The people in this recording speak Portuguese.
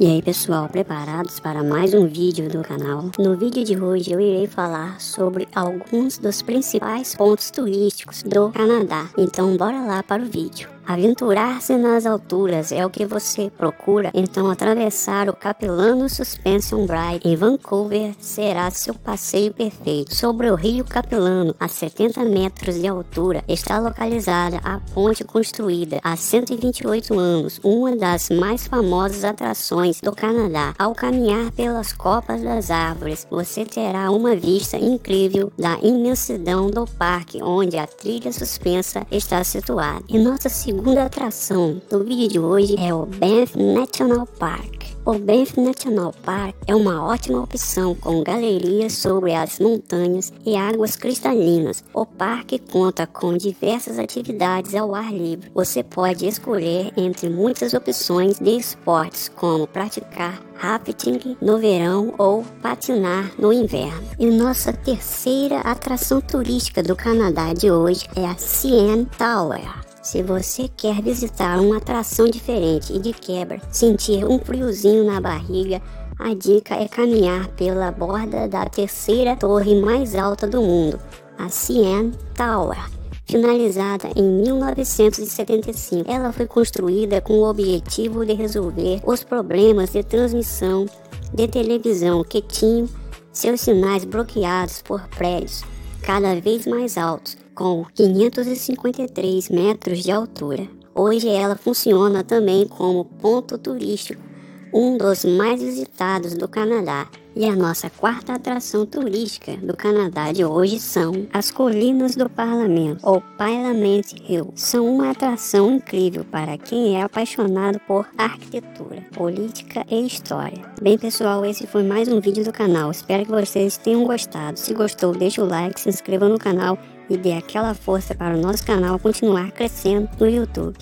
E aí pessoal, preparados para mais um vídeo do canal? No vídeo de hoje eu irei falar sobre alguns dos principais pontos turísticos do Canadá. Então bora lá para o vídeo. Aventurar-se nas alturas é o que você procura, então atravessar o Capilano Suspension Bridge em Vancouver será seu passeio perfeito. Sobre o rio Capilano, a 70 metros de altura, está localizada a ponte construída há 128 anos, uma das mais famosas atrações do Canadá. Ao caminhar pelas copas das árvores, você terá uma vista incrível da imensidão do parque onde a trilha suspensa está situada. E nossa segunda segunda atração do vídeo de hoje é o Banff National Park. O Banff National Park é uma ótima opção com galerias sobre as montanhas e águas cristalinas. O parque conta com diversas atividades ao ar livre. Você pode escolher entre muitas opções de esportes, como praticar rafting no verão ou patinar no inverno. E nossa terceira atração turística do Canadá de hoje é a CN Tower. Se você quer visitar uma atração diferente e de quebra sentir um friozinho na barriga, a dica é caminhar pela borda da terceira torre mais alta do mundo, a CN Tower. Finalizada em 1975, ela foi construída com o objetivo de resolver os problemas de transmissão de televisão que tinham seus sinais bloqueados por prédios cada vez mais altos com 553 metros de altura. Hoje ela funciona também como ponto turístico, um dos mais visitados do Canadá. E a nossa quarta atração turística do Canadá de hoje são as Colinas do Parlamento, ou Parliament Hill. São uma atração incrível para quem é apaixonado por arquitetura, política e história. Bem pessoal, esse foi mais um vídeo do canal. Espero que vocês tenham gostado. Se gostou, deixa o like, se inscreva no canal e dê aquela força para o nosso canal continuar crescendo no YouTube.